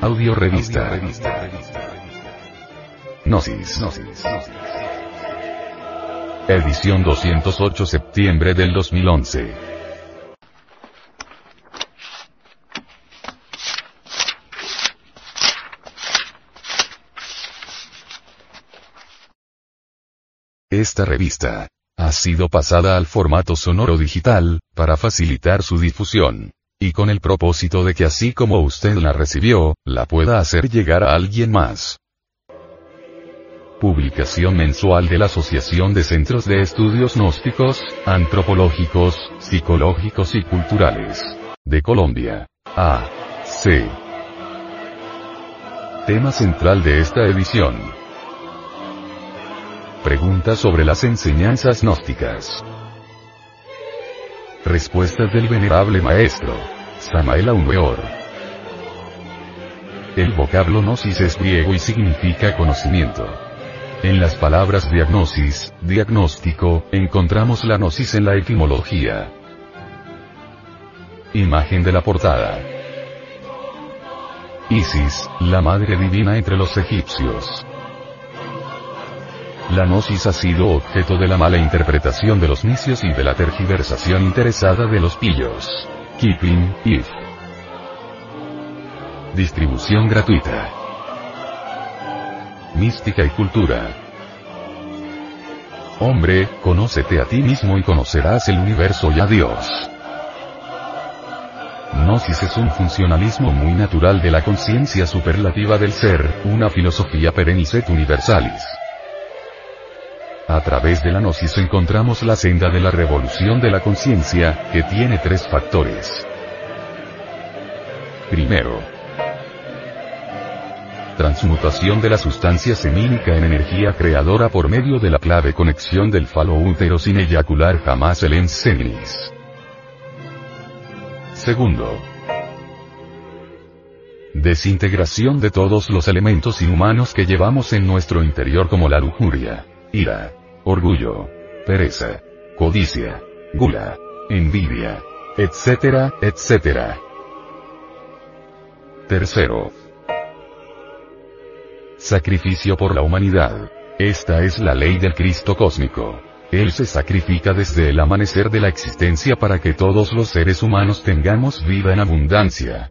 Audio Revista. Gnosis. Edición 208 septiembre del 2011. Esta revista ha sido pasada al formato sonoro digital, para facilitar su difusión y con el propósito de que así como usted la recibió, la pueda hacer llegar a alguien más. Publicación mensual de la Asociación de Centros de Estudios Gnósticos, Antropológicos, Psicológicos y Culturales. De Colombia. A. C. Tema central de esta edición. Pregunta sobre las enseñanzas gnósticas. Respuestas del venerable maestro. Samael Aumeor. El vocablo gnosis es griego y significa conocimiento. En las palabras diagnosis, diagnóstico, encontramos la gnosis en la etimología. Imagen de la portada. Isis, la madre divina entre los egipcios. La gnosis ha sido objeto de la mala interpretación de los nicios y de la tergiversación interesada de los pillos. Kipling, If. Distribución gratuita. Mística y cultura. Hombre, conócete a ti mismo y conocerás el universo y a Dios. Gnosis es un funcionalismo muy natural de la conciencia superlativa del ser, una filosofía perenniset universalis. A través de la gnosis encontramos la senda de la revolución de la conciencia, que tiene tres factores. Primero, transmutación de la sustancia semínica en energía creadora por medio de la clave conexión del falo útero sin eyacular jamás el enseminis. Segundo, desintegración de todos los elementos inhumanos que llevamos en nuestro interior como la lujuria, ira, orgullo, pereza, codicia, gula, envidia, etcétera, etcétera. Tercero. Sacrificio por la humanidad. Esta es la ley del Cristo cósmico. Él se sacrifica desde el amanecer de la existencia para que todos los seres humanos tengamos vida en abundancia.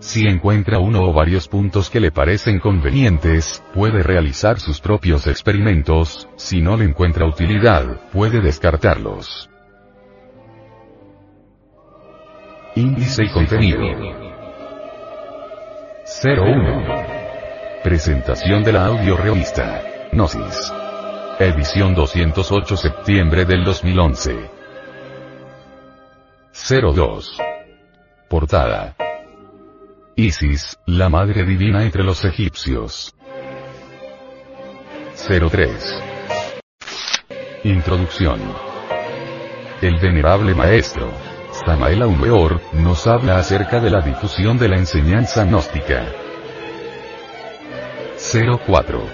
Si encuentra uno o varios puntos que le parecen convenientes, puede realizar sus propios experimentos, si no le encuentra utilidad, puede descartarlos. Índice y contenido. 01. Presentación de la audio revista. Gnosis. Edición 208 septiembre del 2011. 02. Portada. Isis, la madre divina entre los egipcios. 03. Introducción. El venerable maestro, Samael Aumeor, nos habla acerca de la difusión de la enseñanza gnóstica. 04.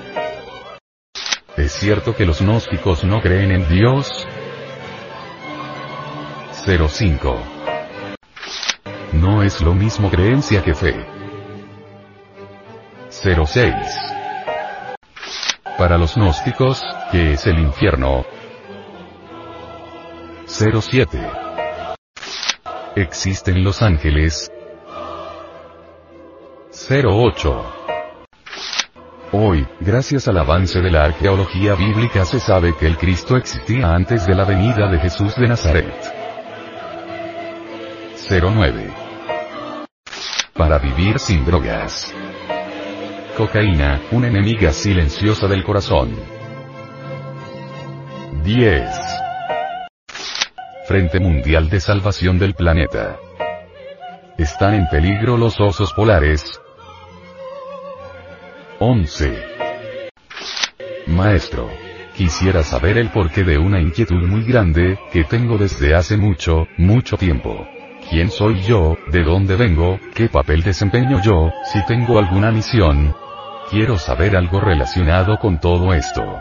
¿Es cierto que los gnósticos no creen en Dios? 05. No es lo mismo creencia que fe. 06. Para los gnósticos, ¿qué es el infierno? 07. ¿Existen los ángeles? 08. Hoy, gracias al avance de la arqueología bíblica se sabe que el Cristo existía antes de la venida de Jesús de Nazaret. 09. Para vivir sin drogas. Cocaína, una enemiga silenciosa del corazón. 10. Frente Mundial de Salvación del Planeta. ¿Están en peligro los osos polares? 11. Maestro. Quisiera saber el porqué de una inquietud muy grande, que tengo desde hace mucho, mucho tiempo. ¿Quién soy yo? ¿De dónde vengo? ¿Qué papel desempeño yo? Si tengo alguna misión. Quiero saber algo relacionado con todo esto.